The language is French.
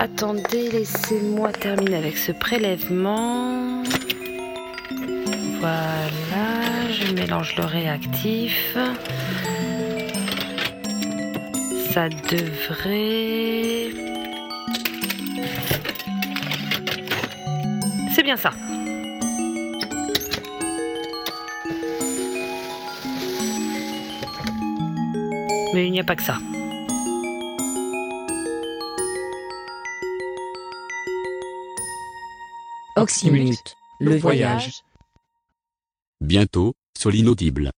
Attendez, laissez-moi terminer avec ce prélèvement. Voilà, je mélange le réactif. Ça devrait... C'est bien ça. Mais il n'y a pas que ça. Oxymute, le voyage. Bientôt, sur l'inaudible.